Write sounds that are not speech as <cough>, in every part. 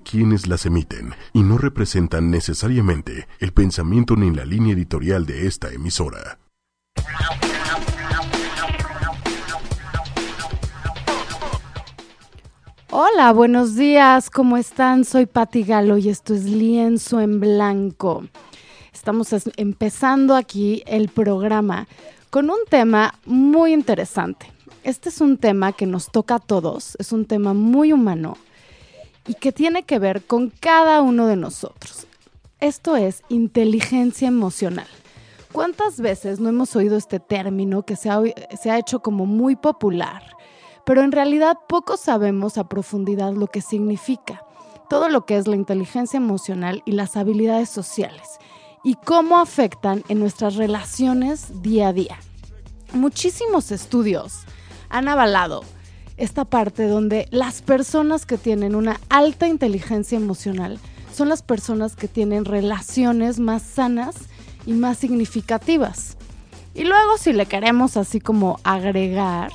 quienes las emiten y no representan necesariamente el pensamiento ni la línea editorial de esta emisora. Hola, buenos días, ¿cómo están? Soy Patti Galo y esto es Lienzo en Blanco. Estamos empezando aquí el programa con un tema muy interesante. Este es un tema que nos toca a todos, es un tema muy humano y que tiene que ver con cada uno de nosotros. Esto es inteligencia emocional. ¿Cuántas veces no hemos oído este término que se ha, hecho como muy popular? Pero en realidad poco sabemos a profundidad lo que significa, todo lo que es la inteligencia emocional y las habilidades sociales, y cómo afectan en nuestras relaciones día a día. Muchísimos estudios han avalado esta parte donde las personas que tienen una alta inteligencia emocional son las personas que tienen relaciones más sanas y más significativas. Y luego si le queremos así como agregar,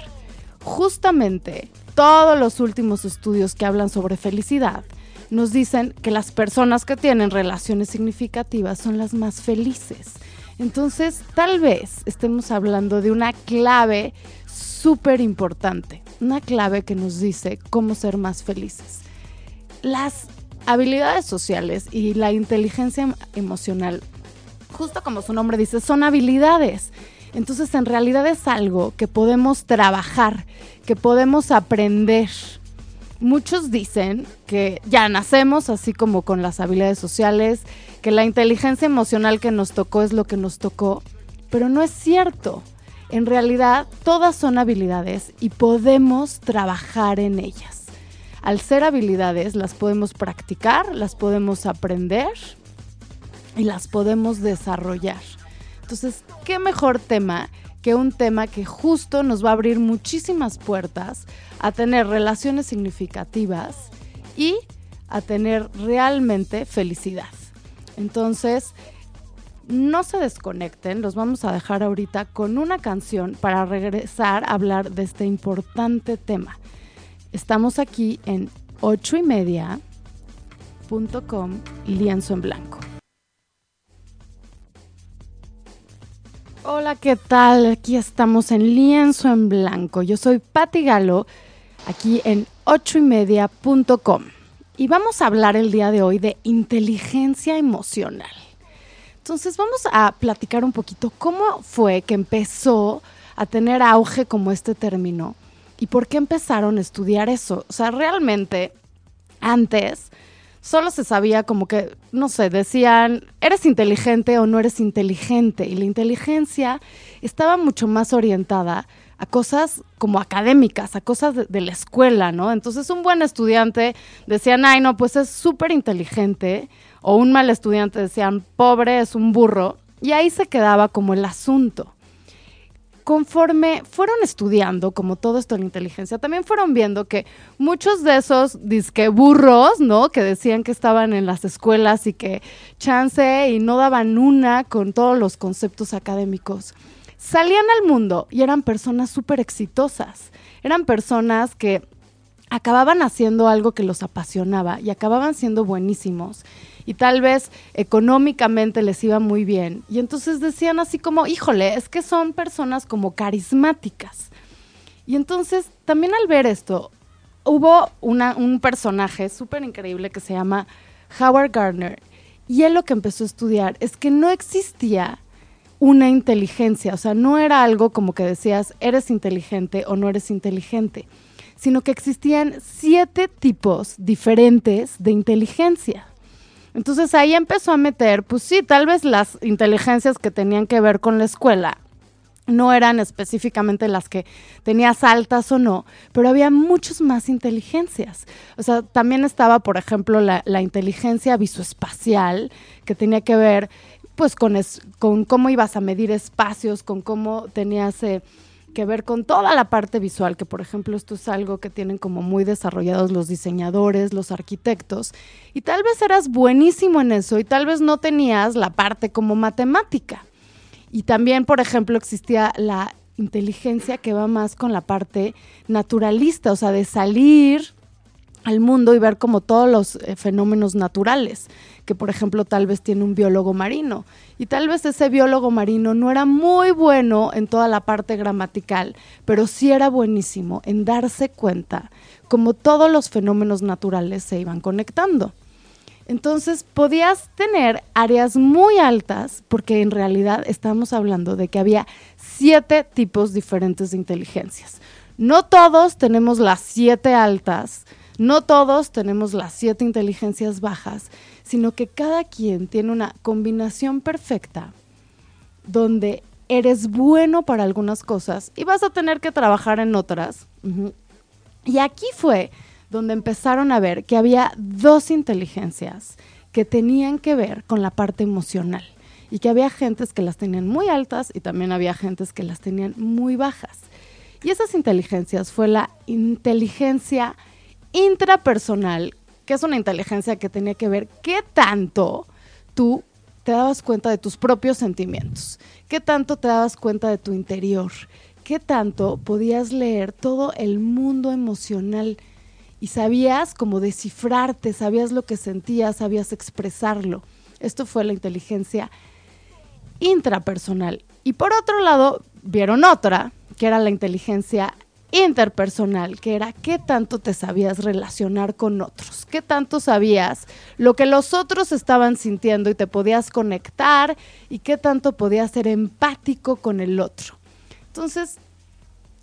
justamente todos los últimos estudios que hablan sobre felicidad nos dicen que las personas que tienen relaciones significativas son las más felices. Entonces, tal vez estemos hablando de una clave súper importante, una clave que nos dice cómo ser más felices. Las habilidades sociales y la inteligencia emocional, justo como su nombre dice, son habilidades. Entonces en realidad es algo que podemos trabajar, que podemos aprender. Muchos dicen que ya nacemos así como con las habilidades sociales, que la inteligencia emocional que nos tocó es lo que nos tocó, pero no es cierto. En realidad, todas son habilidades y podemos trabajar en ellas. Al ser habilidades, las podemos practicar, las podemos aprender y las podemos desarrollar. Entonces, ¿qué mejor tema que un tema que justo nos va a abrir muchísimas puertas a tener relaciones significativas y a tener realmente felicidad? Entonces, no se desconecten, los vamos a dejar ahorita con una canción para regresar a hablar de este importante tema. Estamos aquí en 8 y media.com lienzo en blanco. Hola, ¿qué tal? Aquí estamos en lienzo en blanco. Yo soy Patti Galo, aquí en 8 y media.com. Y vamos a hablar el día de hoy de inteligencia emocional. Entonces vamos a platicar un poquito cómo fue que empezó a tener auge como este término y por qué empezaron a estudiar eso. O sea, realmente antes solo se sabía como que, no sé, decían, eres inteligente o no eres inteligente. Y la inteligencia estaba mucho más orientada a cosas como académicas, a cosas de, la escuela, ¿no? Entonces un buen estudiante decían, ay, no, pues es súper inteligente o un mal estudiante decían, pobre es un burro, y ahí se quedaba como el asunto. Conforme fueron estudiando, como todo esto la inteligencia, también fueron viendo que muchos de esos disque burros, ¿no? Que decían que estaban en las escuelas y que chance y no daban una con todos los conceptos académicos, salían al mundo y eran personas súper exitosas. Eran personas que acababan haciendo algo que los apasionaba y acababan siendo buenísimos y tal vez económicamente les iba muy bien. Y entonces decían así como, híjole, es que son personas como carismáticas. Y entonces también al ver esto, hubo una, un personaje súper increíble que se llama Howard Gardner. Y él lo que empezó a estudiar es que no existía una inteligencia, o sea, no era algo como que decías, eres inteligente o no eres inteligente, sino que existían siete tipos diferentes de inteligencia. Entonces ahí empezó a meter, pues sí, tal vez las inteligencias que tenían que ver con la escuela no eran específicamente las que tenías altas o no, pero había muchas más inteligencias. O sea, también estaba, por ejemplo, la, inteligencia visoespacial, que tenía que ver pues con, con cómo ibas a medir espacios, con cómo tenías... Eh, que ver con toda la parte visual, que por ejemplo esto es algo que tienen como muy desarrollados los diseñadores, los arquitectos, y tal vez eras buenísimo en eso y tal vez no tenías la parte como matemática. Y también, por ejemplo, existía la inteligencia que va más con la parte naturalista, o sea, de salir al mundo y ver como todos los eh, fenómenos naturales, que por ejemplo tal vez tiene un biólogo marino y tal vez ese biólogo marino no era muy bueno en toda la parte gramatical, pero sí era buenísimo en darse cuenta como todos los fenómenos naturales se iban conectando. Entonces podías tener áreas muy altas, porque en realidad estamos hablando de que había siete tipos diferentes de inteligencias. No todos tenemos las siete altas, no todos tenemos las siete inteligencias bajas, sino que cada quien tiene una combinación perfecta donde eres bueno para algunas cosas y vas a tener que trabajar en otras. Y aquí fue donde empezaron a ver que había dos inteligencias que tenían que ver con la parte emocional y que había gentes que las tenían muy altas y también había gentes que las tenían muy bajas. Y esas inteligencias fue la inteligencia intrapersonal, que es una inteligencia que tenía que ver qué tanto tú te dabas cuenta de tus propios sentimientos, qué tanto te dabas cuenta de tu interior, qué tanto podías leer todo el mundo emocional y sabías cómo descifrarte, sabías lo que sentías, sabías expresarlo. Esto fue la inteligencia intrapersonal. Y por otro lado, vieron otra, que era la inteligencia interpersonal, que era qué tanto te sabías relacionar con otros, qué tanto sabías lo que los otros estaban sintiendo y te podías conectar y qué tanto podías ser empático con el otro. Entonces,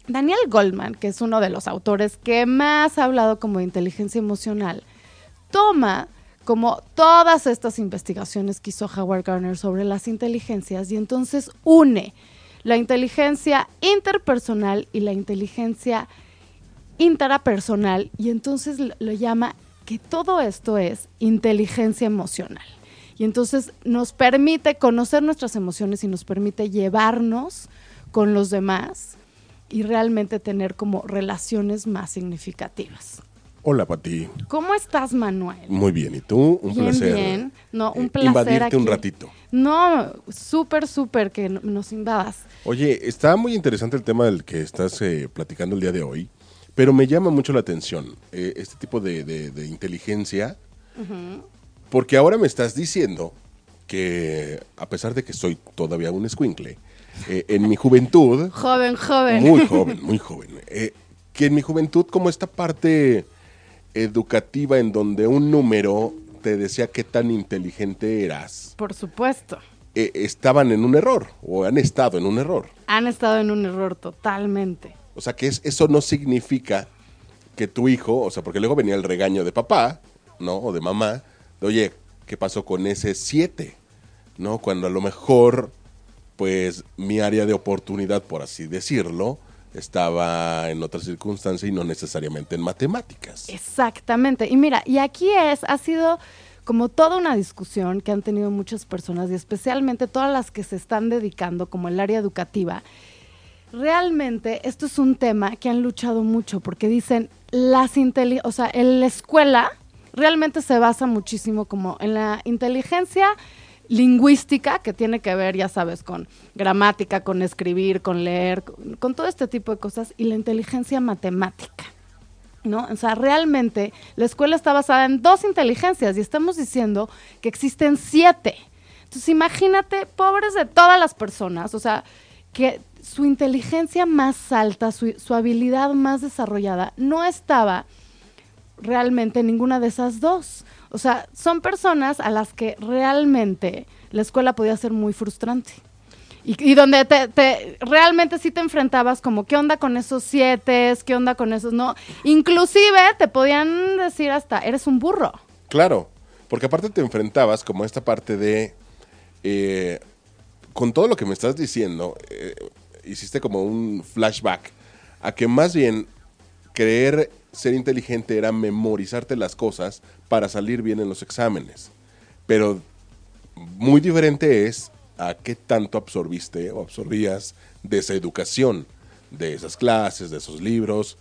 Daniel Goldman, que es uno de los autores que más ha hablado como de inteligencia emocional, toma como todas estas investigaciones que hizo Howard Gardner sobre las inteligencias y entonces une la inteligencia interpersonal y la inteligencia intrapersonal y entonces lo llama que todo esto es inteligencia emocional. Y entonces nos permite conocer nuestras emociones y nos permite llevarnos con los demás y realmente tener como relaciones más significativas. Hola, Pati. ¿Cómo estás, Manuel? Muy bien, ¿y tú? Un placer. Bien, no, un eh, placer invadirte un ratito. No, súper, súper que nos invadas. Oye, está muy interesante el tema del que estás eh, platicando el día de hoy, pero me llama mucho la atención eh, este tipo de, inteligencia, porque ahora me estás diciendo que, a pesar de que soy todavía un escuincle, en mi juventud... <laughs> joven, joven. Muy joven, muy joven. que en mi juventud como esta parte educativa en donde un número te decía qué tan inteligente eras. Por supuesto. Eh, estaban en un error o han estado en un error. Han estado en un error totalmente. O sea que eso no significa que tu hijo, o sea, porque luego venía el regaño de papá, ¿no? O de mamá, de oye, ¿qué pasó con ese 7? ¿No? Cuando a lo mejor, pues mi área de oportunidad, por así decirlo, estaba en otra circunstancia y no necesariamente en matemáticas. Exactamente. Y mira, y aquí es, ha sido como toda una discusión que han tenido muchas personas y especialmente todas las que se están dedicando como el área educativa. Realmente esto es un tema que han luchado mucho porque dicen las o sea, en la escuela realmente se basa muchísimo como en la inteligencia lingüística que tiene que ver, ya sabes, con gramática, con escribir, con leer, con, todo este tipo de cosas y la inteligencia matemática. ¿No? O sea, realmente la escuela está basada en dos inteligencias y estamos diciendo que existen siete. Entonces, imagínate, pobres de todas las personas, o sea, que su inteligencia más alta, su, su habilidad más desarrollada, no estaba realmente en ninguna de esas dos. O sea, son personas a las que realmente la escuela podía ser muy frustrante. Y, donde te, realmente sí te enfrentabas como, ¿qué onda con esos siete? ¿Qué onda con esos no? Inclusive te podían decir hasta, eres un burro. Claro, porque aparte te enfrentabas como esta parte de, eh, con todo lo que me estás diciendo, eh, hiciste como un flashback a que más bien creer ser inteligente era memorizarte las cosas para salir bien en los exámenes. Pero muy diferente es a qué tanto absorbiste o absorbías de esa educación, de esas clases, de esos libros,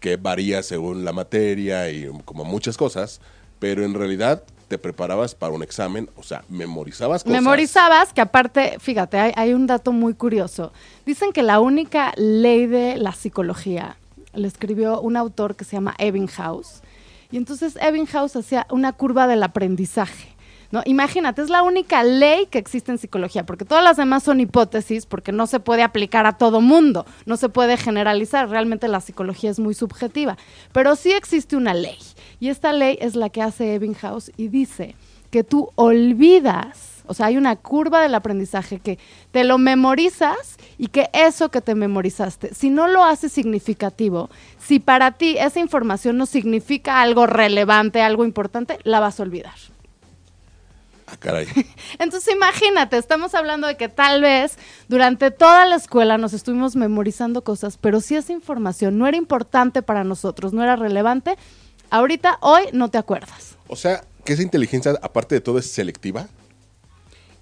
que varía según la materia y como muchas cosas, pero en realidad te preparabas para un examen, o sea, memorizabas cosas. Memorizabas, que aparte, fíjate, hay, hay un dato muy curioso. Dicen que la única ley de la psicología le escribió un autor que se llama Ebbinghaus, Y entonces Ebbinghaus hacía una curva del aprendizaje. ¿No? Imagínate, es la única ley que existe en psicología, porque todas las demás son hipótesis, porque no se puede aplicar a todo mundo, no se puede generalizar, realmente la psicología es muy subjetiva, pero sí existe una ley, y esta ley es la que hace Ebbinghaus y dice que tú olvidas, o sea, hay una curva del aprendizaje que te lo memorizas y que eso que te memorizaste, si no lo haces significativo, si para ti esa información no significa algo relevante, algo importante, la vas a olvidar. Ah, caray. <laughs> Entonces imagínate, estamos hablando de que tal vez durante toda la escuela nos estuvimos memorizando cosas, pero si esa información no era importante para nosotros, no era relevante, ahorita, hoy, no te acuerdas. O sea, que esa inteligencia, aparte de todo, es selectiva.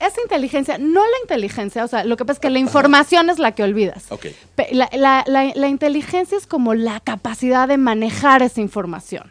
Esa inteligencia, no la inteligencia, o sea, lo que pasa es que la información es la que olvidas. Ok. Pe- La, la- la- la inteligencia es como la capacidad de manejar esa información,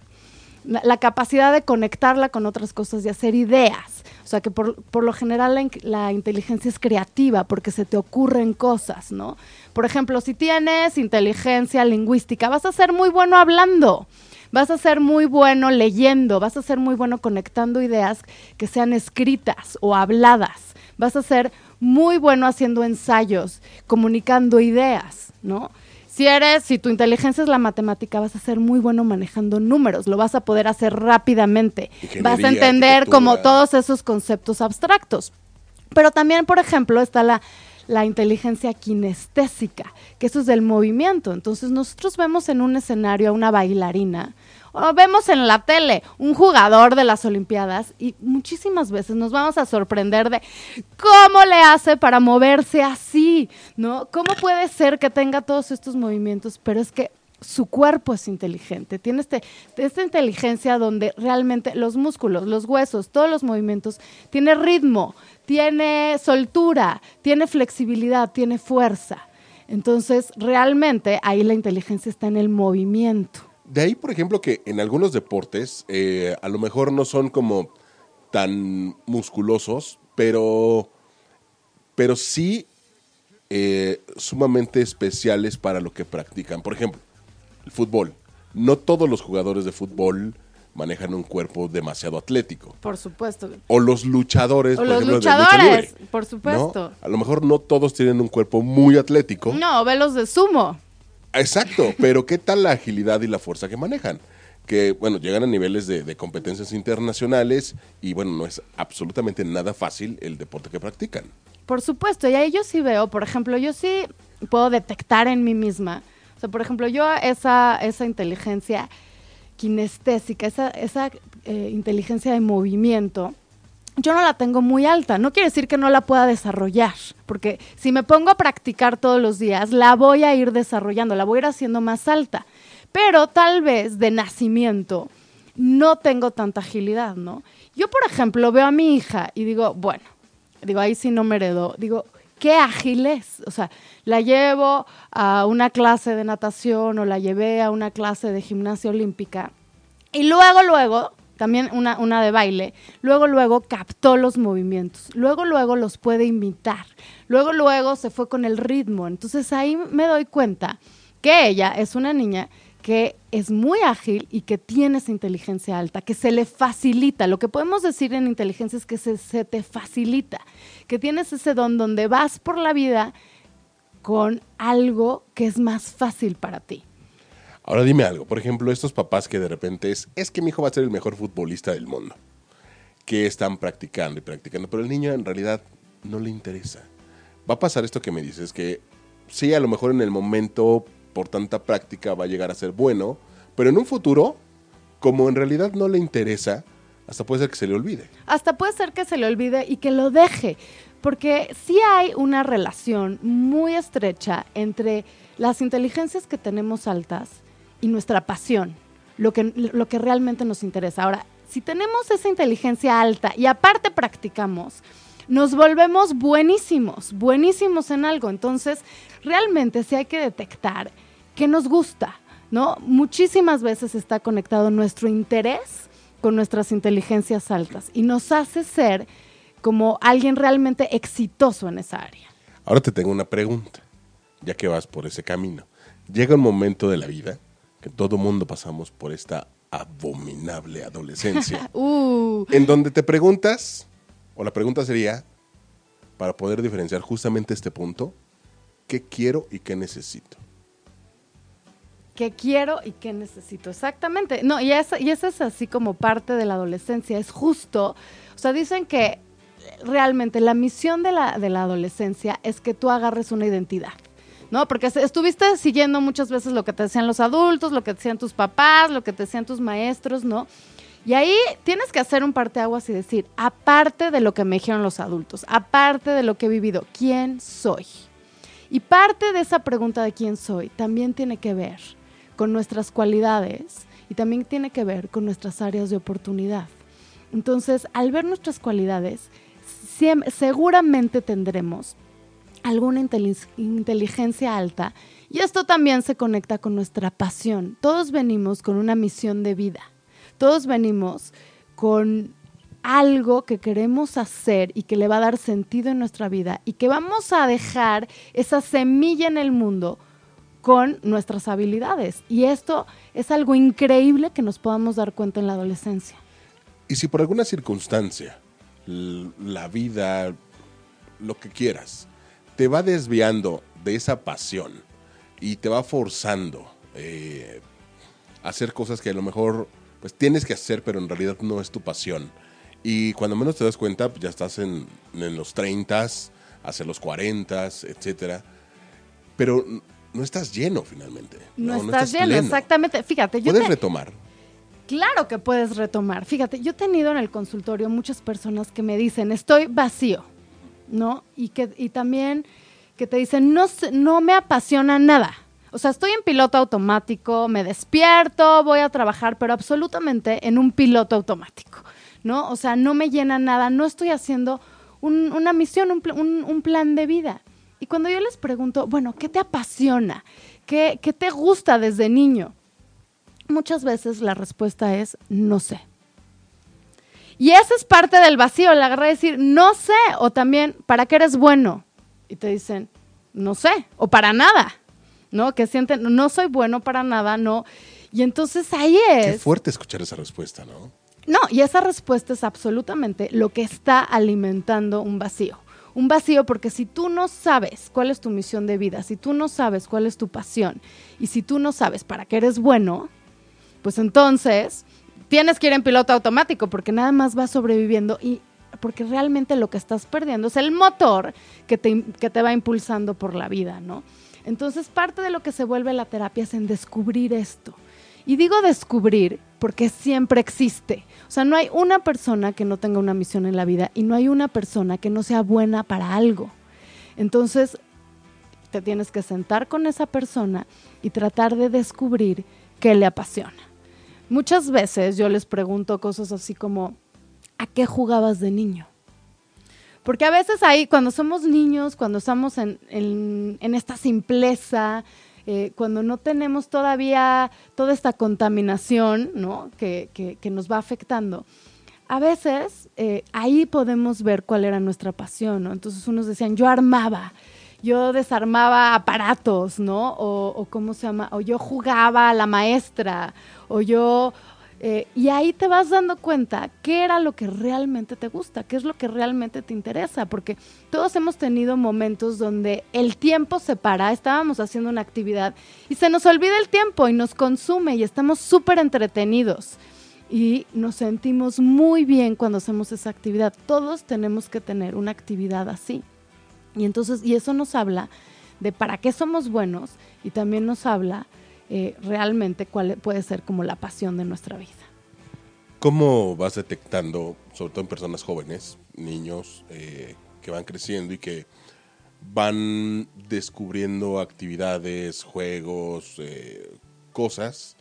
la, capacidad de conectarla con otras cosas y hacer ideas. O sea, que por, por lo general la inteligencia es creativa porque se te ocurren cosas, ¿no? Por ejemplo, si tienes inteligencia lingüística, vas a ser muy bueno hablando. Vas a ser muy bueno leyendo, vas a ser muy bueno conectando ideas que sean escritas o habladas. Vas a ser muy bueno haciendo ensayos, comunicando ideas, ¿no? Si eres, si tu inteligencia es la matemática, vas a ser muy bueno manejando números, lo vas a poder hacer rápidamente. Vas a entender como todos esos conceptos abstractos. Pero también, por ejemplo, está la, la inteligencia kinestésica, que eso es del movimiento. Entonces nosotros vemos en un escenario a una bailarina, o vemos en la tele un jugador de las Olimpiadas y muchísimas veces nos vamos a sorprender de cómo le hace para moverse así, ¿no? ¿Cómo puede ser que tenga todos estos movimientos? Pero es que su cuerpo es inteligente, tiene este, esta inteligencia donde realmente los músculos, los huesos, todos los movimientos, tiene ritmo, tiene soltura, tiene flexibilidad, tiene fuerza. Entonces, realmente ahí la inteligencia está en el movimiento. De ahí, por ejemplo, que en algunos deportes eh, a lo mejor no son como tan musculosos, pero, pero sí eh, sumamente especiales para lo que practican. Por ejemplo, el fútbol. No todos los jugadores de fútbol manejan un cuerpo demasiado atlético. Por supuesto. O los luchadores, O por los ejemplo, de lucha luchadores, libre, por ¿no? supuesto. A lo mejor no todos tienen un cuerpo muy atlético. No, velos de sumo. Exacto, pero ¿qué tal la agilidad y la fuerza que manejan? Que, bueno, llegan a niveles de, de competencias internacionales y, bueno, no es absolutamente nada fácil el deporte que practican. Por supuesto, y ahí yo sí veo, por ejemplo, yo sí puedo detectar en mí misma. O sea, por ejemplo, yo esa, esa inteligencia kinestésica, esa, esa eh, inteligencia de movimiento, yo no la tengo muy alta. No quiere decir que no la pueda desarrollar, porque si me pongo a practicar todos los días, la voy a ir desarrollando, la voy a ir haciendo más alta. Pero tal vez de nacimiento no tengo tanta agilidad, ¿no? Yo, por ejemplo, veo a mi hija y digo, bueno, digo, ahí sí no me heredó, digo, qué ágil es. O sea, la llevo a una clase de natación o la llevé a una clase de gimnasia olímpica y luego, luego, también una, una de baile, luego, luego captó los movimientos, luego, luego los puede imitar, luego, luego se fue con el ritmo. Entonces ahí me doy cuenta que ella es una niña que es muy ágil y que tiene esa inteligencia alta, que se le facilita. Lo que podemos decir en inteligencia es que se, se te facilita, que tienes ese don donde vas por la vida con algo que es más fácil para ti. Ahora dime algo, por ejemplo, estos papás que de repente es, es que mi hijo va a ser el mejor futbolista del mundo, que están practicando y practicando, pero el niño en realidad no le interesa. Va a pasar esto que me dices, que sí, a lo mejor en el momento, por tanta práctica, va a llegar a ser bueno, pero en un futuro, como en realidad no le interesa, hasta puede ser que se le olvide. hasta puede ser que se le olvide y que lo deje, porque sí hay una relación muy estrecha entre las inteligencias que tenemos altas y nuestra pasión, lo que, lo que realmente nos interesa. Ahora, si tenemos esa inteligencia alta y aparte practicamos, nos volvemos buenísimos, buenísimos en algo. Entonces, realmente sí hay que detectar qué nos gusta, ¿no? Muchísimas veces está conectado nuestro interés con nuestras inteligencias altas y nos hace ser como alguien realmente exitoso en esa área. Ahora te tengo una pregunta, ya que vas por ese camino. Llega un momento de la vida que todo mundo pasamos por esta abominable adolescencia, <laughs> Uh, en donde te preguntas, o la pregunta sería, para poder diferenciar justamente este punto, ¿qué quiero y qué necesito? ¿Qué quiero y qué necesito? Exactamente. No, y esa, y esa es así como parte de la adolescencia. Es justo. O sea, dicen que realmente la misión de la, de la adolescencia es que tú agarres una identidad. ¿No? Porque estuviste siguiendo muchas veces lo que te decían los adultos, lo que te decían tus papás, lo que te decían tus maestros, ¿no? Y ahí tienes que hacer un parteaguas y decir, aparte de lo que me dijeron los adultos, aparte de lo que he vivido, ¿quién soy? Y parte de esa pregunta de quién soy también tiene que ver con nuestras cualidades y también tiene que ver con nuestras áreas de oportunidad. Entonces, al ver nuestras cualidades, seguramente tendremos alguna inteligencia alta y esto también se conecta con nuestra pasión. Todos venimos con una misión de vida. Todos venimos con algo que queremos hacer y que le va a dar sentido en nuestra vida y que vamos a dejar esa semilla en el mundo con nuestras habilidades. Y esto es algo increíble que nos podamos dar cuenta en la adolescencia. Y si por alguna circunstancia, la vida, lo que quieras, te va desviando de esa pasión y te va forzando eh, a hacer cosas que a lo mejor pues tienes que hacer, pero en realidad no es tu pasión. Y cuando menos te das cuenta, pues, ya estás en, en los 30, hacia los 40, etcétera. Pero no estás lleno finalmente. No, estás lleno, pleno. exactamente. Fíjate, yo Puedes te- retomar. Claro que puedes retomar. Fíjate, yo he tenido en el consultorio muchas personas que me dicen, estoy vacío, ¿no? Y, que, y también que te dicen, no, no me apasiona nada. O sea, estoy en piloto automático, me despierto, voy a trabajar, pero absolutamente en un piloto automático, ¿no? O sea, no me llena nada, no estoy haciendo un- una misión, un, un- un plan de vida. Y cuando yo les pregunto, bueno, ¿qué te apasiona? ¿Qué, qué te gusta desde niño? Muchas veces la respuesta es no sé. Y esa es parte del vacío, la agarra de decir no sé, o también ¿para qué eres bueno? Y te dicen no sé, o para nada, ¿no? Que sienten no soy bueno para nada, no. Y entonces ahí Qué es. fuerte escuchar esa respuesta, ¿no? No, y esa respuesta es absolutamente lo que está alimentando un vacío. Un vacío porque si tú no sabes cuál es tu misión de vida, si tú no sabes cuál es tu pasión y si tú no sabes para qué eres bueno, pues entonces tienes que ir en piloto automático porque nada más vas sobreviviendo y porque realmente lo que estás perdiendo es el motor que te, que te va impulsando por la vida, ¿no? Entonces parte de lo que se vuelve la terapia es en descubrir esto. Y digo descubrir porque siempre existe. O sea, no hay una persona que no tenga una misión en la vida y no hay una persona que no sea buena para algo. Entonces, te tienes que sentar con esa persona y tratar de descubrir qué le apasiona. Muchas veces yo les pregunto cosas así como, ¿a qué jugabas de niño? Porque a veces ahí, cuando somos niños, cuando estamos en, en- esta simpleza, eh, cuando no tenemos todavía toda esta contaminación ¿no? que, que- que nos va afectando, a veces eh, ahí podemos ver cuál era nuestra pasión, ¿no? Entonces unos decían, yo armaba, yo desarmaba aparatos, ¿no? O, o cómo se llama, o yo jugaba a la maestra, o yo... eh, y ahí te vas dando cuenta qué era lo que realmente te gusta, qué es lo que realmente te interesa, porque todos hemos tenido momentos donde el tiempo se para, estábamos haciendo una actividad y se nos olvida el tiempo y nos consume y estamos súper entretenidos y nos sentimos muy bien cuando hacemos esa actividad. Todos tenemos que tener una actividad así. Y entonces, y eso nos habla de para qué somos buenos y también nos habla eh, realmente cuál puede ser como la pasión de nuestra vida. ¿Cómo vas detectando, sobre todo en personas jóvenes, niños eh, que van creciendo y que van descubriendo actividades, juegos, eh, cosas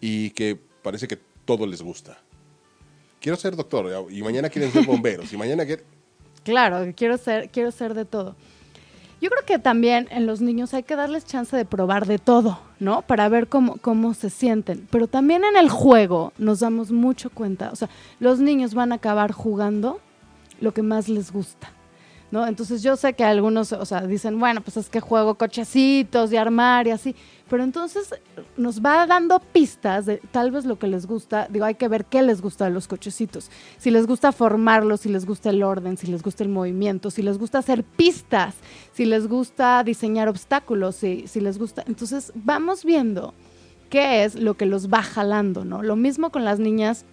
y que parece que todo les gusta? Quiero ser doctor y mañana quieren ser bomberos y mañana quieren... Claro, quiero ser, quiero ser de todo. Yo creo que también en los niños hay que darles chance de probar de todo, ¿no? Para ver cómo, cómo se sienten. Pero también en el juego nos damos mucho cuenta. O sea, los niños van a acabar jugando lo que más les gusta. ¿No? Entonces yo sé que algunos, o sea, dicen, bueno, pues es que juego cochecitos de armar y así, pero entonces nos va dando pistas de tal vez lo que les gusta, digo, hay que ver qué les gusta de los cochecitos, si les gusta formarlos, si les gusta el orden, si les gusta el movimiento, si les gusta hacer pistas, si les gusta diseñar obstáculos, si, si les gusta, entonces vamos viendo qué es lo que los va jalando, ¿no? Lo mismo con las niñas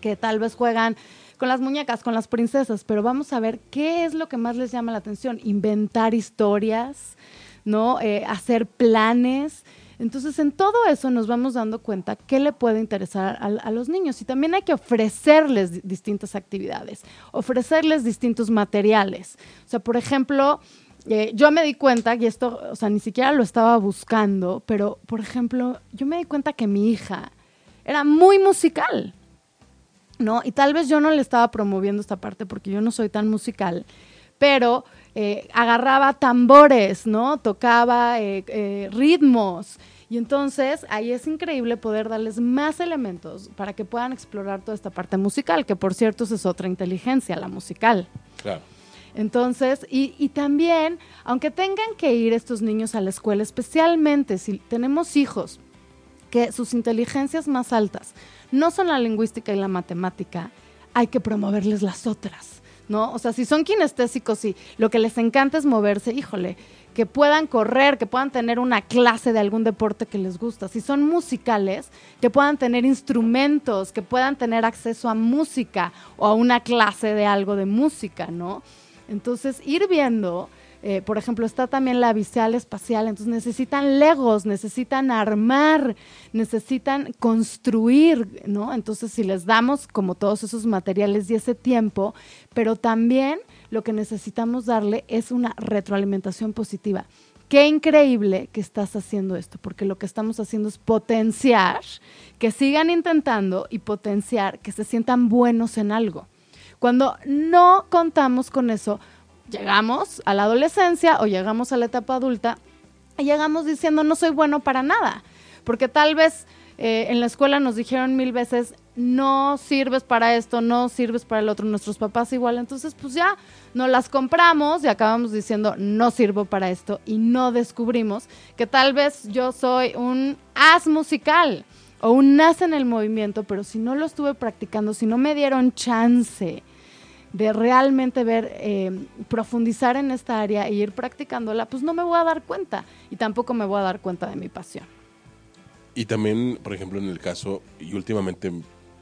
que tal vez juegan con las muñecas, con las princesas, pero vamos a ver qué es lo que más les llama la atención. Inventar historias, ¿no? Eh, hacer planes. Entonces, en todo eso nos vamos dando cuenta qué le puede interesar a, los niños. Y también hay que ofrecerles distintas actividades, ofrecerles distintos materiales. O sea, por ejemplo, eh, yo me di cuenta, y esto, o sea, ni siquiera lo estaba buscando, pero, por ejemplo, yo me di cuenta que mi hija era muy musical. ¿No? Y tal vez yo no le estaba promoviendo esta parte porque yo no soy tan musical, pero eh, agarraba tambores, ¿no? Tocaba eh, eh, ritmos. Y entonces ahí es increíble poder darles más elementos para que puedan explorar toda esta parte musical, que por cierto es otra inteligencia, la musical. Claro. Entonces, y, y, también, aunque tengan que ir estos niños a la escuela, especialmente si tenemos hijos que sus inteligencias más altas no son la lingüística y la matemática, hay que promoverles las otras, ¿no? O sea, si son kinestésicos y lo que les encanta es moverse, híjole, que puedan correr, que puedan tener una clase de algún deporte que les gusta. Si son musicales, que puedan tener instrumentos, que puedan tener acceso a música o a una clase de algo de música, ¿no? Entonces, ir viendo eh, por ejemplo, está también la visual espacial, entonces necesitan legos, necesitan armar, necesitan construir, ¿no? Entonces, si les damos como todos esos materiales y ese tiempo, pero también lo que necesitamos darle es una retroalimentación positiva. Qué increíble que estás haciendo esto, porque lo que estamos haciendo es potenciar, que sigan intentando y potenciar que se sientan buenos en algo. Cuando no contamos con eso, llegamos a la adolescencia o llegamos a la etapa adulta y llegamos diciendo no soy bueno para nada, porque tal vez eh, en la escuela nos dijeron mil veces no sirves para esto, no sirves para el otro, nuestros papás igual, entonces pues ya no las compramos y acabamos diciendo no sirvo para esto y no descubrimos que tal vez yo soy un as musical o un as en el movimiento, pero si no lo estuve practicando, si no me dieron chance, de realmente ver, eh, profundizar en esta área e ir practicándola, pues no me voy a dar cuenta y tampoco me voy a dar cuenta de mi pasión. Y también, por ejemplo, en el caso, y últimamente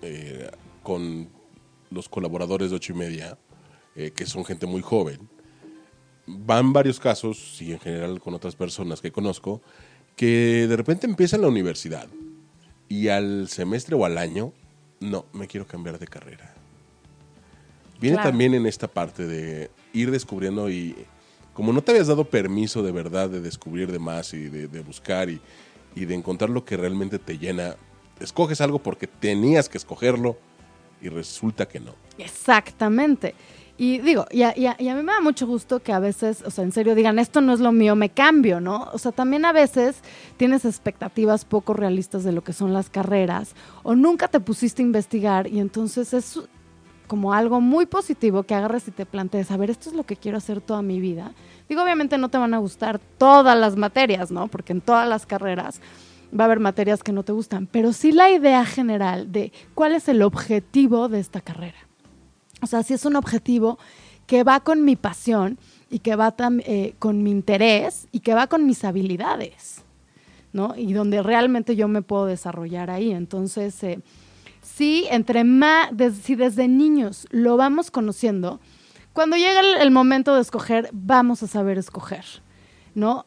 eh, con los colaboradores de ocho y media, eh, que son gente muy joven, van varios casos, y en general con otras personas que conozco, que de repente empiezan la universidad y al semestre o al año, no, me quiero cambiar de carrera Viene también en esta parte de ir descubriendo y como no te habías dado permiso de verdad de descubrir de más y de, buscar y, de encontrar lo que realmente te llena, escoges algo porque tenías que escogerlo y resulta que no. Exactamente. Y digo, y a, y, a, mí me da mucho gusto que a veces, o sea, en serio digan, esto no es lo mío, me cambio, ¿no? O sea, también a veces tienes expectativas poco realistas de lo que son las carreras, o nunca te pusiste a investigar y entonces es, como algo muy positivo que agarres y te plantees, a ver, esto es lo que quiero hacer toda mi vida. Digo, obviamente no te van a gustar todas las materias, ¿no? Porque en todas las carreras va a haber materias que no te gustan, pero sí la idea general de cuál es el objetivo de esta carrera. O sea, si es un objetivo que va con mi pasión y que va eh, con mi interés y que va con mis habilidades, ¿no? Y donde realmente yo me puedo desarrollar ahí. Entonces, eh, sí, entre más, si desde niños lo vamos conociendo, cuando llega el, momento de escoger, vamos a saber escoger, ¿no?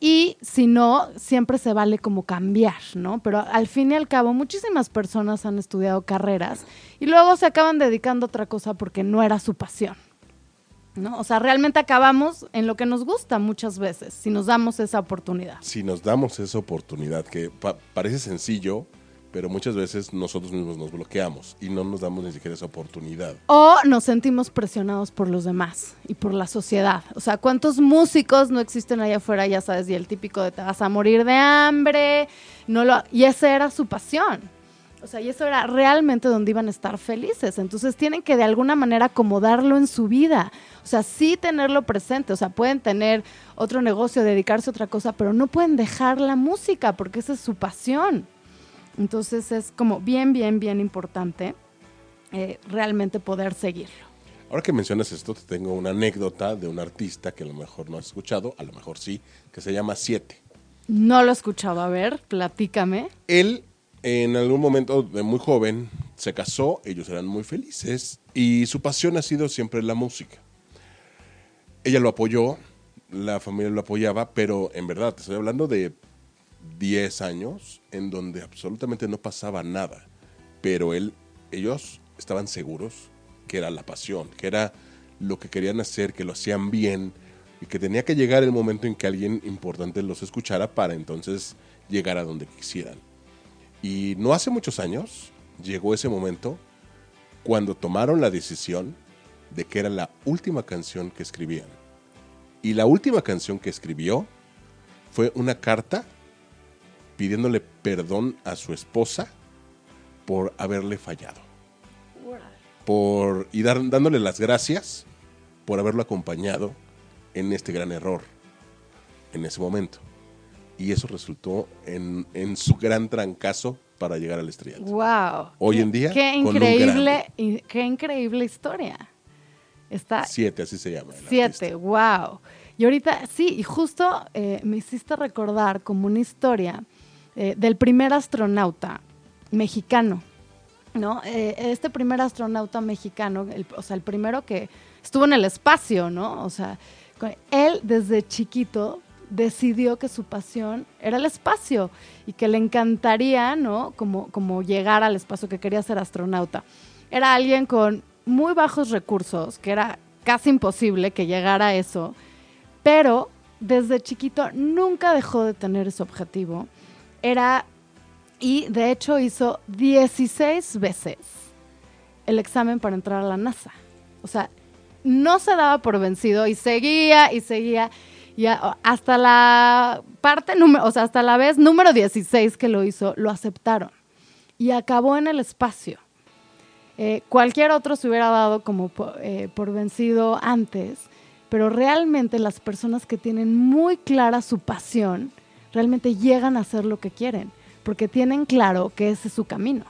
Y si no, siempre se vale como cambiar, ¿no? Pero al fin y al cabo, muchísimas personas han estudiado carreras y luego se acaban dedicando a otra cosa porque no era su pasión, ¿no? O sea, realmente acabamos en lo que nos gusta muchas veces, si nos damos esa oportunidad. Si nos damos esa oportunidad, que parece sencillo, pero muchas veces nosotros mismos nos bloqueamos y no nos damos ni siquiera esa oportunidad. O nos sentimos presionados por los demás y por la sociedad. O sea, ¿cuántos músicos no existen allá afuera, ya sabes, y el típico de te vas a morir de hambre, no lo y esa era su pasión. O sea, y eso era realmente donde iban a estar felices. Entonces tienen que de alguna manera acomodarlo en su vida. O sea, sí tenerlo presente. O sea, pueden tener otro negocio, dedicarse a otra cosa, pero no pueden dejar la música porque esa es su pasión. Entonces es como bien, bien, bien importante eh, realmente poder seguirlo. Ahora que mencionas esto, te tengo una anécdota de un artista que a lo mejor no has escuchado, a lo mejor sí, que se llama Siete. No lo he escuchado, a ver, platícame. Él, en algún momento de muy joven, se casó, ellos eran muy felices y su pasión ha sido siempre la música. Ella lo apoyó, la familia lo apoyaba, pero en verdad, te estoy hablando de 10 años en donde absolutamente no pasaba nada, pero él, ellos estaban seguros que era la pasión, que era lo que querían hacer, que lo hacían bien y que tenía que llegar el momento en que alguien importante los escuchara para entonces llegar a donde quisieran. Y no hace muchos años llegó ese momento cuando tomaron la decisión de que era la última canción que escribían. Y la última canción que escribió fue una carta pidiéndole perdón a su esposa por haberle fallado por, y dándole las gracias por haberlo acompañado en este gran error en ese momento. Y eso resultó en, su gran trancazo para llegar al estrellato. ¡Wow! Hoy en día, qué increíble, qué increíble historia. Está siete, así se llama. Siete, wow. Y ahorita, sí, y justo eh, me hiciste recordar como una historia eh, del primer astronauta mexicano ¿no? Eh, este primer astronauta mexicano, o sea, el primero que estuvo en el espacio, ¿no? O sea, él desde chiquito decidió que su pasión era el espacio y que le encantaría, ¿no? Como, como llegar al espacio, que quería ser astronauta. Era alguien con muy bajos recursos, que era casi imposible que llegara a eso, pero desde chiquito nunca dejó de tener ese objetivo. Era y de hecho hizo 16 veces el examen para entrar a la NASA. O sea, no se daba por vencido y seguía y seguía. Y hasta la parte o sea, hasta la vez número 16 que lo hizo, lo aceptaron. Y acabó en el espacio. Eh, cualquier otro se hubiera dado como eh, por vencido antes, pero realmente las personas que tienen muy clara su pasión, realmente llegan a hacer lo que quieren porque tienen claro que ese es su camino.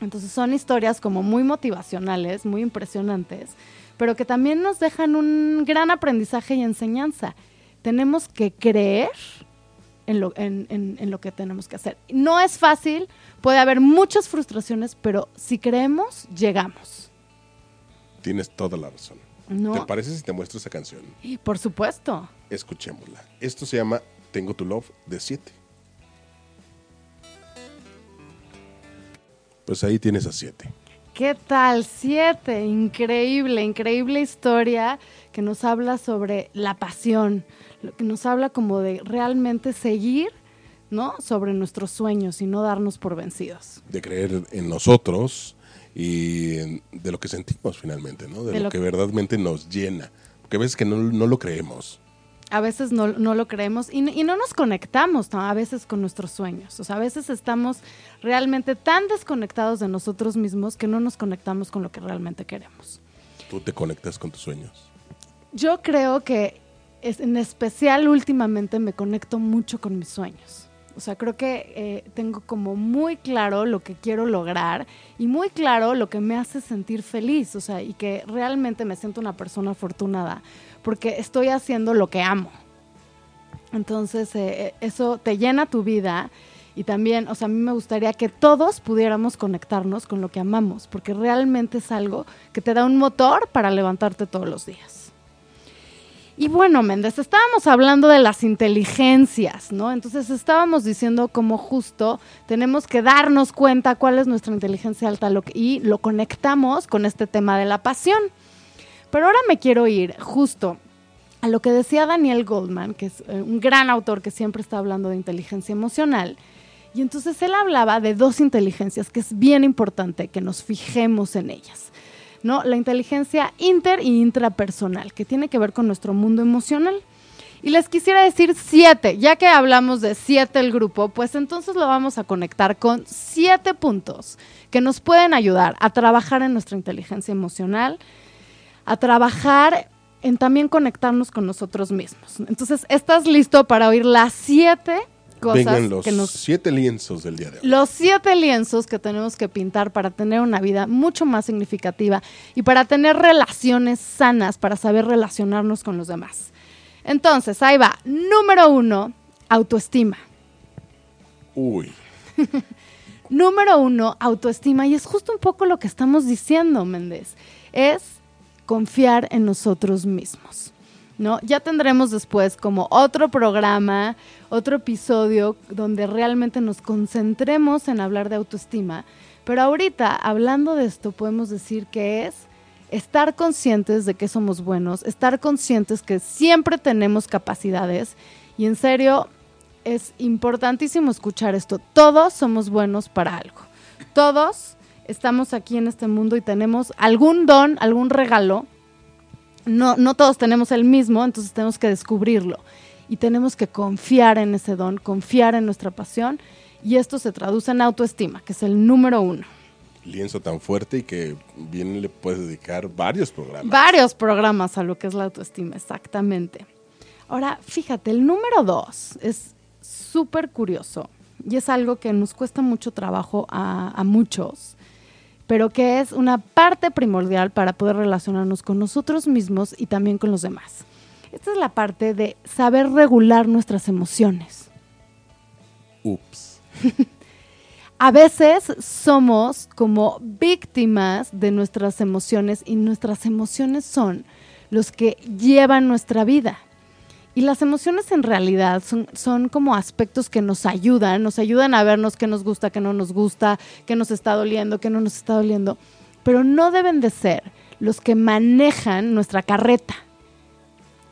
Entonces son historias como muy motivacionales, muy impresionantes, pero que también nos dejan un gran aprendizaje y enseñanza. Tenemos que creer en lo, en, lo, que tenemos que hacer. No es fácil, puede haber muchas frustraciones, pero si creemos, llegamos. Tienes toda la razón. ¿Te parece si te muestro esa canción? Y por supuesto. Escuchémosla. Esto se llama Tengo tu Love de 7. Pues ahí tienes a siete. ¿Qué tal? Siete. Increíble, increíble historia que nos habla sobre la pasión, que nos habla como de realmente seguir, ¿no? Sobre nuestros sueños y no darnos por vencidos. De creer en nosotros y de lo que sentimos finalmente, ¿no? De, lo, que verdaderamente nos llena. Porque a veces que no, no lo creemos a veces no, lo creemos y, no nos conectamos a veces con nuestros sueños. O sea, a veces estamos realmente tan desconectados de nosotros mismos que no nos conectamos con lo que realmente queremos. ¿Tú te conectas con tus sueños? Yo creo que en especial últimamente me conecto mucho con mis sueños. O sea, creo que eh, tengo como muy claro lo que quiero lograr y muy claro lo que me hace sentir feliz. O sea, y que realmente me siento una persona afortunada porque estoy haciendo lo que amo. Entonces, eh, eh, eso te llena tu vida y también, o sea, a mí me gustaría que todos pudiéramos conectarnos con lo que amamos, porque realmente es algo que te da un motor para levantarte todos los días. Y bueno, Méndez, estábamos hablando de las inteligencias, ¿no? Entonces estábamos diciendo como justo tenemos que darnos cuenta cuál es nuestra inteligencia alta y lo conectamos con este tema de la pasión. Pero ahora me quiero ir justo a lo que decía Daniel Goldman, que es eh, un gran autor que siempre está hablando de inteligencia emocional. Y entonces él hablaba de dos inteligencias que es bien importante que nos fijemos en ellas. ¿no? La inteligencia inter y intrapersonal, que tiene que ver con nuestro mundo emocional. Y les quisiera decir siete, ya que hablamos de siete el grupo, pues entonces lo vamos a conectar con siete puntos que nos pueden ayudar a trabajar en nuestra inteligencia emocional a trabajar en también conectarnos con nosotros mismos. Entonces, ¿estás listo para oír las siete cosas Vengan los que nos siete lienzos del día de hoy. los siete lienzos que tenemos que pintar para tener una vida mucho más significativa y para tener relaciones sanas, para saber relacionarnos con los demás. Entonces, ahí va. Número uno, autoestima. Uy, <laughs> Número uno, autoestima. Y es justo un poco lo que estamos diciendo, Méndez. Es confiar en nosotros mismos. ¿No? Ya tendremos después como otro programa, otro episodio donde realmente nos concentremos en hablar de autoestima. Pero ahorita, hablando de esto, podemos decir que es estar conscientes de que somos buenos, estar conscientes que siempre tenemos capacidades y en serio es importantísimo escuchar esto. Todos somos buenos para algo. Todos estamos aquí en este mundo y tenemos algún don, algún regalo. No, no todos tenemos el mismo, entonces tenemos que descubrirlo. Y tenemos que confiar en ese don, confiar en nuestra pasión. Y esto se traduce en autoestima, que es el número uno. lienzo tan fuerte y que bien le puedes dedicar varios programas. Varios programas a lo que es la autoestima, exactamente. Ahora, fíjate, el número dos es súper curioso y es algo que nos cuesta mucho trabajo a, a muchos, pero que es una parte primordial para poder relacionarnos con nosotros mismos y también con los demás. Esta es la parte de saber regular nuestras emociones. Ups. <laughs> A veces somos como víctimas de nuestras emociones y nuestras emociones son los que llevan nuestra vida. Y las emociones en realidad son, son como aspectos que nos ayudan, nos ayudan a vernos qué nos gusta, qué no nos gusta, qué nos está doliendo, qué no nos está doliendo, pero no deben de ser los que manejan nuestra carreta.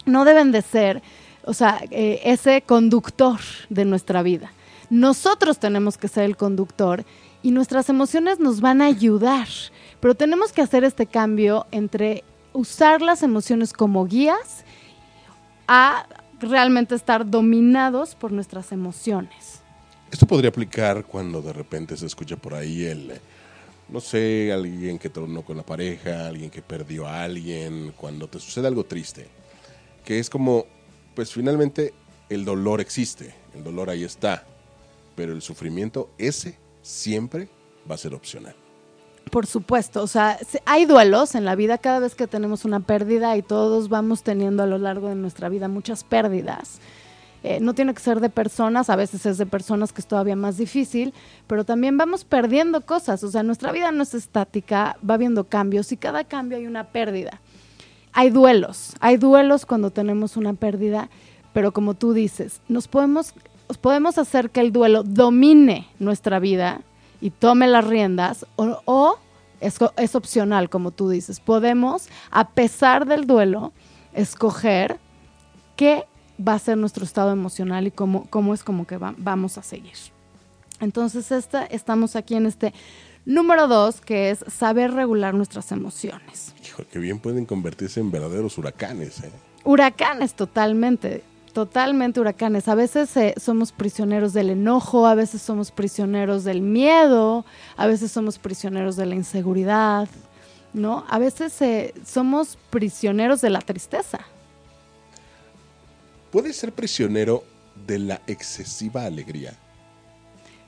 No deben de ser, o sea, eh, ese conductor de nuestra vida. Nosotros tenemos que ser el conductor y nuestras emociones nos van a ayudar, pero tenemos que hacer este cambio entre usar las emociones como guías a realmente estar dominados por nuestras emociones. Esto podría aplicar cuando de repente se escucha por ahí el, no sé, alguien que tronó con la pareja, alguien que perdió a alguien, cuando te sucede algo triste, que es como, pues finalmente el dolor existe, el dolor ahí está, pero el sufrimiento ese siempre va a ser opcional. Por supuesto, o sea, se- hay duelos en la vida cada vez que tenemos una pérdida y todos vamos teniendo a lo largo de nuestra vida muchas pérdidas. Eh, no tiene que ser de personas, a veces es de personas que es todavía más difícil, pero también vamos perdiendo cosas, o sea, nuestra vida no es estática, va habiendo cambios y cada cambio hay una pérdida. Hay duelos, hay duelos cuando tenemos una pérdida, pero como tú dices, nos podemos, podemos hacer que el duelo domine nuestra vida y tome las riendas o, o es, es opcional, como tú dices. Podemos, a pesar del duelo, escoger qué va a ser nuestro estado emocional y cómo, cómo es como que va- vamos a seguir. Entonces, esta, estamos aquí en este número dos, que es saber regular nuestras emociones. Hijo, que bien pueden convertirse en verdaderos huracanes. ¿eh? Huracanes totalmente, totalmente huracanes. A veces eh, somos prisioneros del enojo, a veces somos prisioneros del miedo, a veces somos prisioneros de la inseguridad, ¿no? A veces eh, somos prisioneros de la tristeza. Puedes ser prisionero de la excesiva alegría.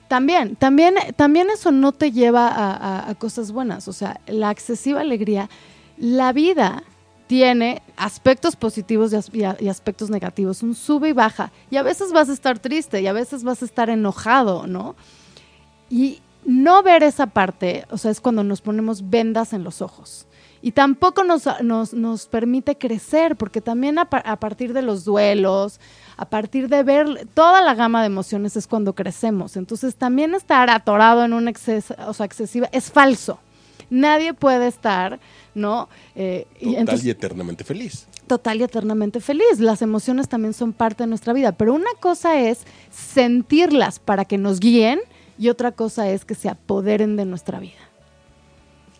También, también, también eso no te lleva a, a- a cosas buenas. O sea, la excesiva alegría, la vida tiene aspectos positivos y, y y aspectos negativos, un sube y baja. Y a veces vas a estar triste y a veces vas a estar enojado, ¿no? Y no ver esa parte, o sea, es cuando nos ponemos vendas en los ojos. Y tampoco nos, nos, nos permite crecer, porque también a partir de los duelos, a partir de ver toda la gama de emociones es cuando crecemos. Entonces también estar atorado en un exceso, o sea, excesiva, es falso. Nadie puede estar, ¿no? Eh, y Total entonces- y eternamente feliz. total y eternamente feliz. Las emociones también son parte de nuestra vida, pero una cosa es sentirlas para que nos guíen y otra cosa es que se apoderen de nuestra vida.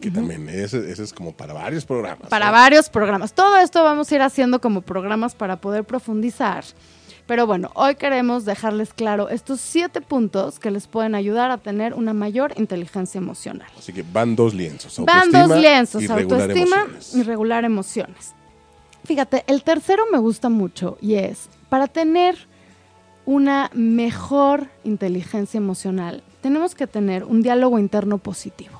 Que también ese, ese es como para varios programas. Para varios programas. Todo esto vamos a ir haciendo como programas para poder profundizar. Pero bueno, hoy queremos dejarles claro estos siete puntos que les pueden ayudar a tener una mayor inteligencia emocional. Así que van dos lienzos. Van dos lienzos, autoestima emociones. y regular emociones. Fíjate, el tercero me gusta mucho y es, para tener una mejor inteligencia emocional, tenemos que tener un diálogo interno positivo.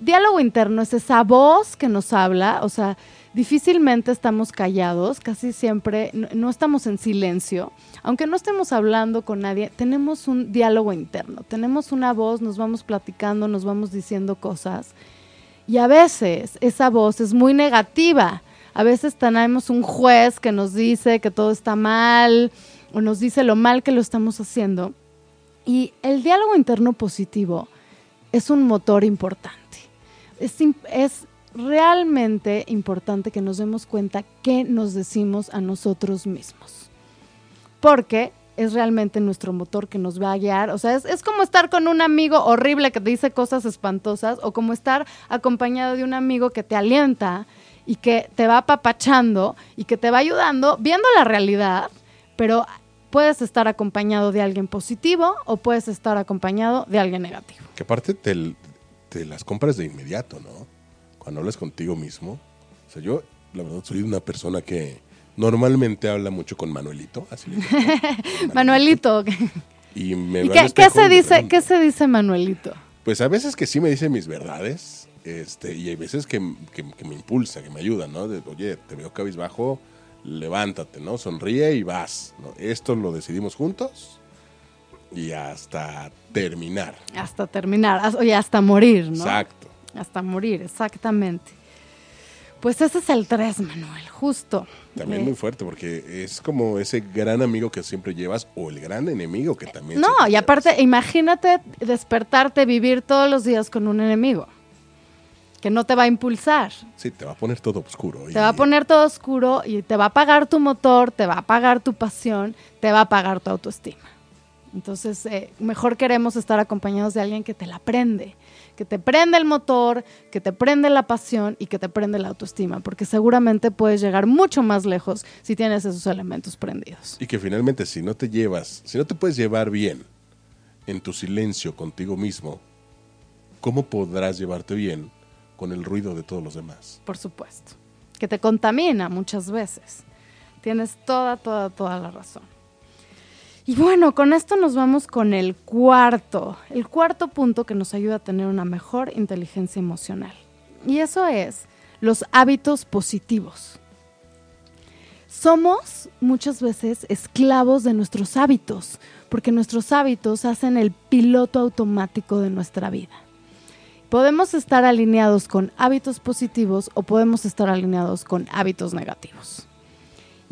Diálogo interno es esa voz que nos habla, o sea, difícilmente estamos callados, casi siempre no, estamos en silencio, aunque no estemos hablando con nadie, tenemos un diálogo interno, tenemos una voz, nos vamos platicando, nos vamos diciendo cosas y a veces esa voz es muy negativa. A veces tenemos un juez que nos dice que todo está mal o nos dice lo mal que lo estamos haciendo. Y el diálogo interno positivo es un motor importante. Es, es realmente importante que nos demos cuenta qué nos decimos a nosotros mismos. Porque es realmente nuestro motor que nos va a guiar. O sea, es, es como estar con un amigo horrible que te dice cosas espantosas o como estar acompañado de un amigo que te alienta y que te va apapachando y que te va ayudando viendo la realidad, pero puedes estar acompañado de alguien positivo o puedes estar acompañado de alguien negativo. Que aparte te, te las compras de inmediato, ¿no? Cuando hablas contigo mismo. O sea, yo, la verdad, soy una persona que normalmente habla mucho con Manuelito. Así le. <laughs> Manuelito, Y me ¿y veo al qué, qué se dice, qué se dice Manuelito? Pues a veces que sí me dice mis verdades, este, y hay veces que, que- que me impulsa, que me ayuda, ¿no? De, oye, te veo cabizbajo, levántate, ¿no? Sonríe y vas, ¿no? Esto lo decidimos juntos y hasta terminar. Hasta terminar, oye, hasta morir, ¿no? Exacto. Hasta morir, exactamente. Pues ese es el 3, Manuel, justo. También Eh, muy fuerte porque es como ese gran amigo que siempre llevas o el gran enemigo que también No, y llevas. aparte, imagínate despertarte, vivir todos los días con un enemigo que no te va a impulsar. Sí, te va a poner todo oscuro. Te va a poner todo oscuro y te va a apagar tu motor, te va a apagar tu pasión, te va a apagar tu autoestima. Entonces, eh, mejor queremos estar acompañados de alguien que te la prende, que te prende el motor, que te prende la pasión y que te prende la autoestima, porque seguramente puedes llegar mucho más lejos si tienes esos elementos prendidos. Y que finalmente si no te llevas, si no te puedes llevar bien en tu silencio contigo mismo, ¿cómo podrás llevarte bien con el ruido de todos los demás? Por supuesto. Que te contamina muchas veces. Tienes toda, toda, toda la razón. Y bueno, con esto nos vamos con el cuarto, el cuarto punto que nos ayuda a tener una mejor inteligencia emocional. Y eso es los hábitos positivos. Somos muchas veces esclavos de nuestros hábitos, porque nuestros hábitos hacen el piloto automático de nuestra vida. Podemos estar alineados con hábitos positivos o podemos estar alineados con hábitos negativos.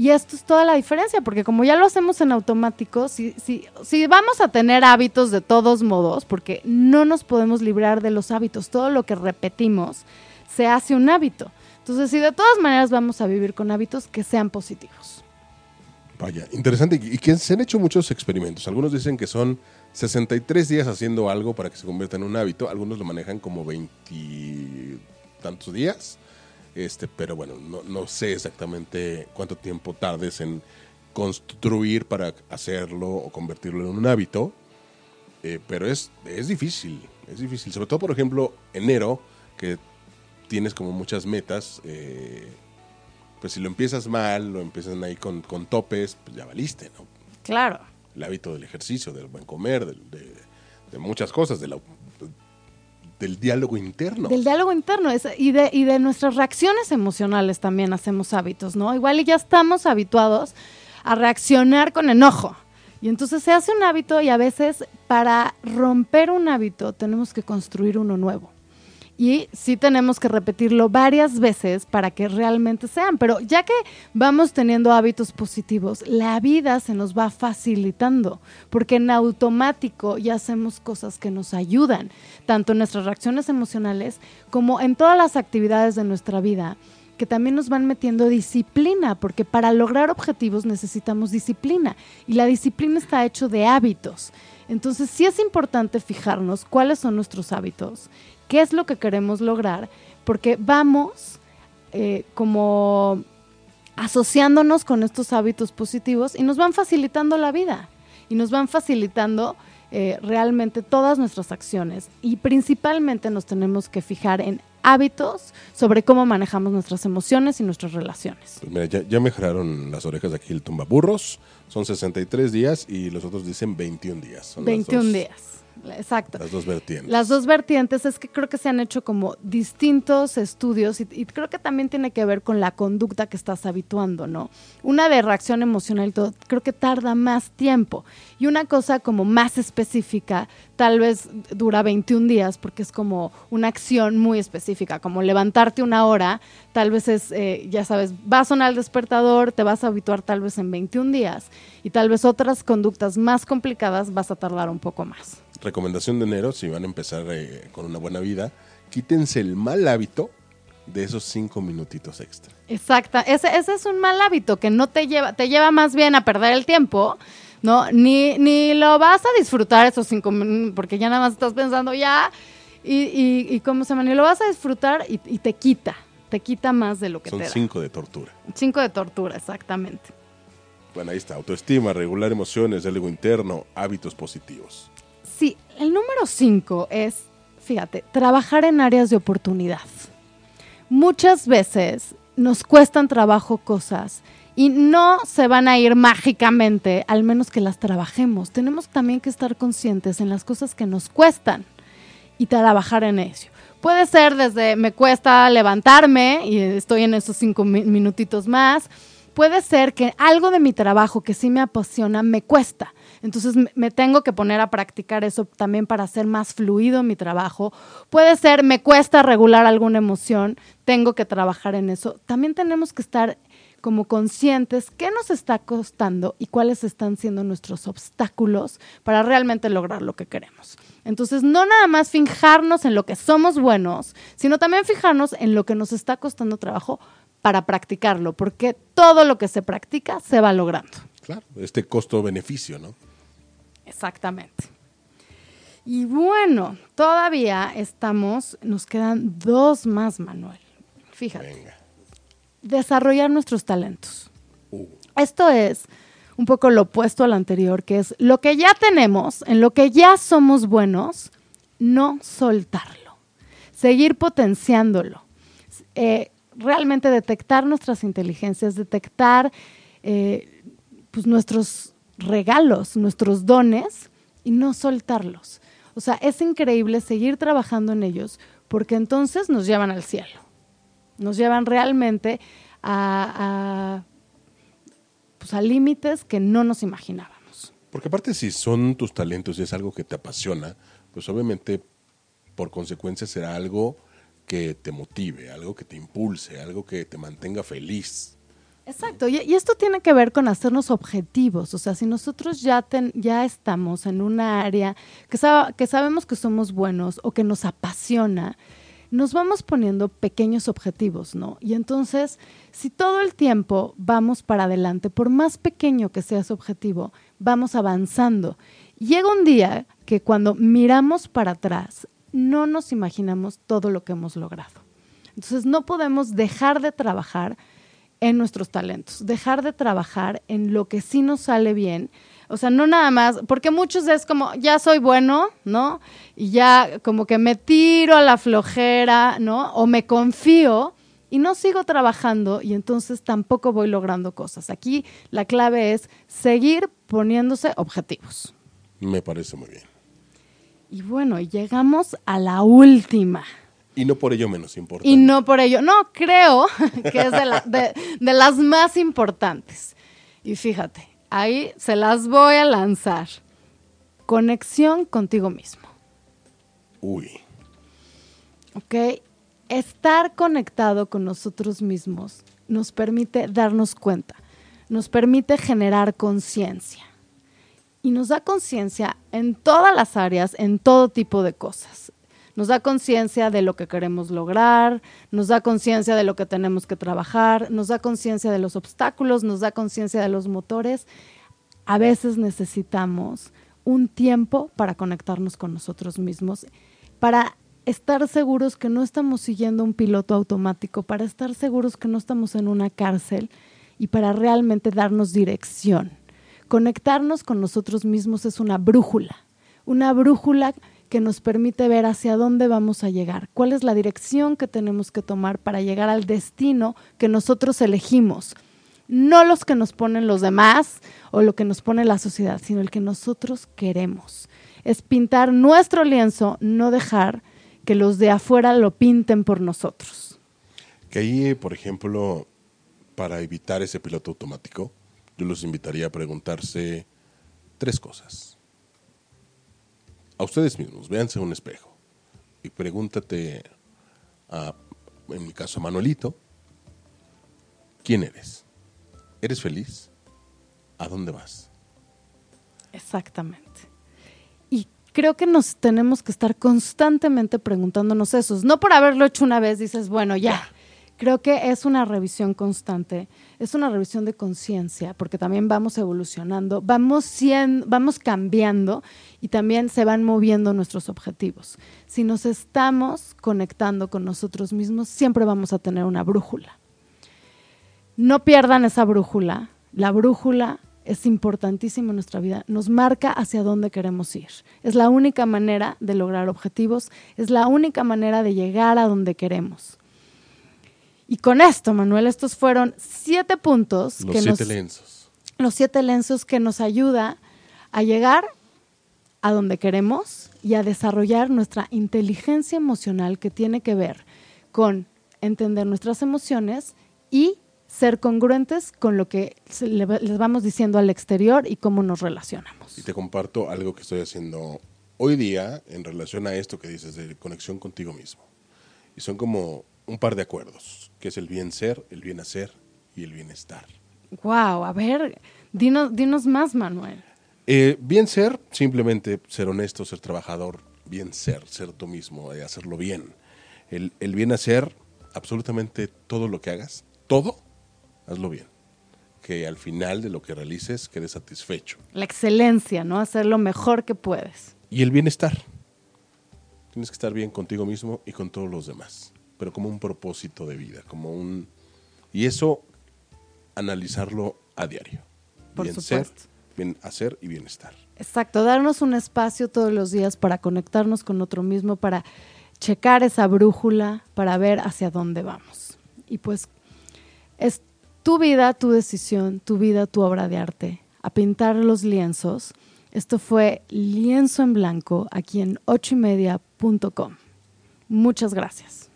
Y esto es toda la diferencia, porque como ya lo hacemos en automático, si, si, si vamos a tener hábitos de todos modos, porque no nos podemos librar de los hábitos, todo lo que repetimos se hace un hábito. Entonces, si de todas maneras vamos a vivir con hábitos que sean positivos. Vaya, interesante. Y que se han hecho muchos experimentos. Algunos dicen que son 63 días haciendo algo para que se convierta en un hábito. Algunos lo manejan como 20 tantos días. Este, pero bueno, no, no sé exactamente cuánto tiempo tardes en construir para hacerlo o convertirlo en un hábito. Eh, pero es, es difícil, es difícil. Sobre todo, por ejemplo, enero, que tienes como muchas metas. eh, pues si lo empiezas mal, lo empiezan ahí con, con topes, pues ya valiste, ¿no? Claro. El hábito del ejercicio, del buen comer, del- de, de muchas cosas, de la- del diálogo interno. Del diálogo interno es- y, de, y de nuestras reacciones emocionales también hacemos hábitos, ¿no? Igual ya estamos habituados a reaccionar con enojo. Y entonces se hace un hábito y a veces para romper un hábito tenemos que construir uno nuevo. Y sí tenemos que repetirlo varias veces para que realmente sean. Pero ya que vamos teniendo hábitos positivos, la vida se nos va facilitando, porque en automático ya hacemos cosas que nos ayudan, tanto en nuestras reacciones emocionales como en todas las actividades de nuestra vida que también nos van metiendo disciplina, porque para lograr objetivos necesitamos disciplina y la disciplina está hecho de hábitos. Entonces sí es importante fijarnos cuáles son nuestros hábitos, qué es lo que queremos lograr, porque vamos eh, como asociándonos con estos hábitos positivos y nos van facilitando la vida y nos van facilitando eh, realmente todas nuestras acciones y principalmente nos tenemos que fijar en hábitos sobre cómo manejamos nuestras emociones y nuestras relaciones. Pues mira, ya, ya mejoraron las orejas de aquí el tumbaburros. Son 63 días y los otros dicen 21 días. Son las 21 dos- días. Exacto. Las dos vertientes. Las dos vertientes es que creo que se han hecho como distintos estudios y, y creo que también tiene que ver con la conducta que estás habituando, ¿no? Una de reacción emocional y todo, creo que tarda más tiempo y una cosa como más específica tal vez dura 21 días porque es como una acción muy específica, como levantarte una hora, tal vez es, eh, ya sabes, va a sonar el despertador, te vas a habituar tal vez en 21 días y tal vez otras conductas más complicadas vas a tardar un poco más. Recomendación de enero, si van a empezar eh, con una buena vida, quítense el mal hábito de esos cinco minutitos extra. Exacta, ese, ese es un mal hábito que no te lleva, te lleva más bien a perder el tiempo, ¿no? Ni, ni lo vas a disfrutar esos cinco minutos, porque ya nada más estás pensando ya, y, y, y cómo se ni lo vas a disfrutar y, y te quita, te quita más de lo que Son te da. cinco de tortura. Cinco de tortura, exactamente. Bueno, ahí está. Autoestima, regular emociones, diálogo interno, hábitos positivos. Sí, el número cinco es, fíjate, trabajar en áreas de oportunidad. Muchas veces nos cuestan trabajo cosas y no se van a ir mágicamente, al menos que las trabajemos. Tenemos también que estar conscientes en las cosas que nos cuestan y trabajar en ello. Puede ser desde me cuesta levantarme y estoy en esos cinco mi- minutitos más. Puede ser que algo de mi trabajo que sí me apasiona me cuesta. Entonces me- tengo que poner a practicar eso también para hacer más fluido mi trabajo. Puede ser me cuesta regular alguna emoción, tengo que trabajar en eso. También tenemos que estar como conscientes qué nos está costando y cuáles están siendo nuestros obstáculos para realmente lograr lo que queremos. Entonces, no nada más fijarnos en lo que somos buenos, sino también fijarnos en lo que nos está costando trabajo para practicarlo, porque todo lo que se practica se va logrando. Claro, este costo-beneficio, ¿no? Exactamente. Y bueno, todavía estamos, nos quedan dos más, Manuel. Fíjate, Venga. desarrollar nuestros talentos. Uh, Esto es un poco lo opuesto al anterior, que es lo que ya tenemos, en lo que ya somos buenos, no soltarlo, seguir potenciándolo, Eh, realmente detectar nuestras inteligencias, detectar eh, pues nuestros regalos, nuestros dones y no soltarlos. O sea, es increíble seguir trabajando en ellos porque entonces nos llevan al cielo, nos llevan realmente a, pues a límites que no nos imaginábamos. Porque aparte si son tus talentos y es algo que te apasiona, pues obviamente por consecuencia será algo que te motive, algo que te impulse, algo que te mantenga feliz. Exacto, y, esto tiene que ver con hacernos objetivos, o sea, si nosotros ya, ten- ya estamos en una área que, sab- que sabemos que somos buenos o que nos apasiona, nos vamos poniendo pequeños objetivos, ¿no? Y entonces, si todo el tiempo vamos para adelante, por más pequeño que sea ese objetivo, vamos avanzando. Llega un día que cuando miramos para atrás, no nos imaginamos todo lo que hemos logrado. Entonces, no podemos dejar de trabajar en nuestros talentos, dejar de trabajar en lo que sí nos sale bien. O sea, no nada más, porque muchos es como, ya soy bueno, ¿no? Y ya como que me tiro a la flojera, ¿no? O me confío y no sigo trabajando y entonces tampoco voy logrando cosas. Aquí la clave es seguir poniéndose objetivos. Me parece muy bien. Y bueno, llegamos a la última. Y no por ello menos importante. Y no por ello, no, creo <laughs> que es de, la- de- de las más importantes. Y fíjate, ahí se las voy a lanzar. Conexión contigo mismo, Uy, ¿ok? Estar conectado con nosotros mismos nos permite darnos cuenta, nos permite generar conciencia. Y nos da conciencia en todas las áreas, en todo tipo de cosas. Nos da conciencia de lo que queremos lograr, nos da conciencia de lo que tenemos que trabajar, nos da conciencia de los obstáculos, nos da conciencia de los motores. A veces necesitamos un tiempo para conectarnos con nosotros mismos, para estar seguros que no estamos siguiendo un piloto automático, para estar seguros que no estamos en una cárcel y para realmente darnos dirección. Conectarnos con nosotros mismos es una brújula, una brújula que nos permite ver hacia dónde vamos a llegar, cuál es la dirección que tenemos que tomar para llegar al destino que nosotros elegimos. No los que nos ponen los demás o lo que nos pone la sociedad, sino el que nosotros queremos. Es pintar nuestro lienzo, no dejar que los de afuera lo pinten por nosotros. Que ahí, por ejemplo, para evitar ese piloto automático, yo los invitaría a preguntarse tres cosas a ustedes mismos, véanse un espejo y pregúntate, a, en mi caso a Manuelito, ¿quién eres? ¿Eres feliz? ¿A dónde vas? Exactamente. Y creo que nos tenemos que estar constantemente preguntándonos eso. No por haberlo hecho una vez dices, bueno, ya creo que es una revisión constante, es una revisión de conciencia, porque también vamos evolucionando, vamos, cambiando y también se van moviendo nuestros objetivos. Si nos estamos conectando con nosotros mismos, siempre vamos a tener una brújula. No pierdan esa brújula. La brújula es importantísima en nuestra vida, nos marca hacia dónde queremos ir. Es la única manera de lograr objetivos, es la única manera de llegar a donde queremos. Y con esto, Manuel, estos fueron siete puntos. Los siete lenzos. Los siete lenzos que nos ayuda a llegar a donde queremos y a desarrollar nuestra inteligencia emocional que tiene que ver con entender nuestras emociones y ser congruentes con lo que les vamos diciendo al exterior y cómo nos relacionamos. Y te comparto algo que estoy haciendo hoy día en relación a esto que dices de conexión contigo mismo. Y son como un par de acuerdos, que es el bien ser, el bien hacer y el bienestar. Wow, a ver, dinos, dinos más, Manuel. Eh, bien ser, simplemente ser honesto, ser trabajador, bien ser, ser tú mismo, eh, hacerlo bien. El, el bien hacer, absolutamente todo lo que hagas, todo, hazlo bien. Que al final de lo que realices quedes satisfecho. La excelencia, ¿no? Hacer lo mejor que puedes. Y el bienestar. Tienes que estar bien contigo mismo y con todos los demás pero como un propósito de vida, como un... Y eso, analizarlo a diario. Por bien ser, bien hacer y bienestar. Exacto, darnos un espacio todos los días para conectarnos con otro mismo, para checar esa brújula, para ver hacia dónde vamos. Y pues es tu vida, tu decisión, tu vida, tu obra de arte. A pintar los lienzos. Esto fue Lienzo en Blanco aquí en ochoymedia.com. Muchas gracias.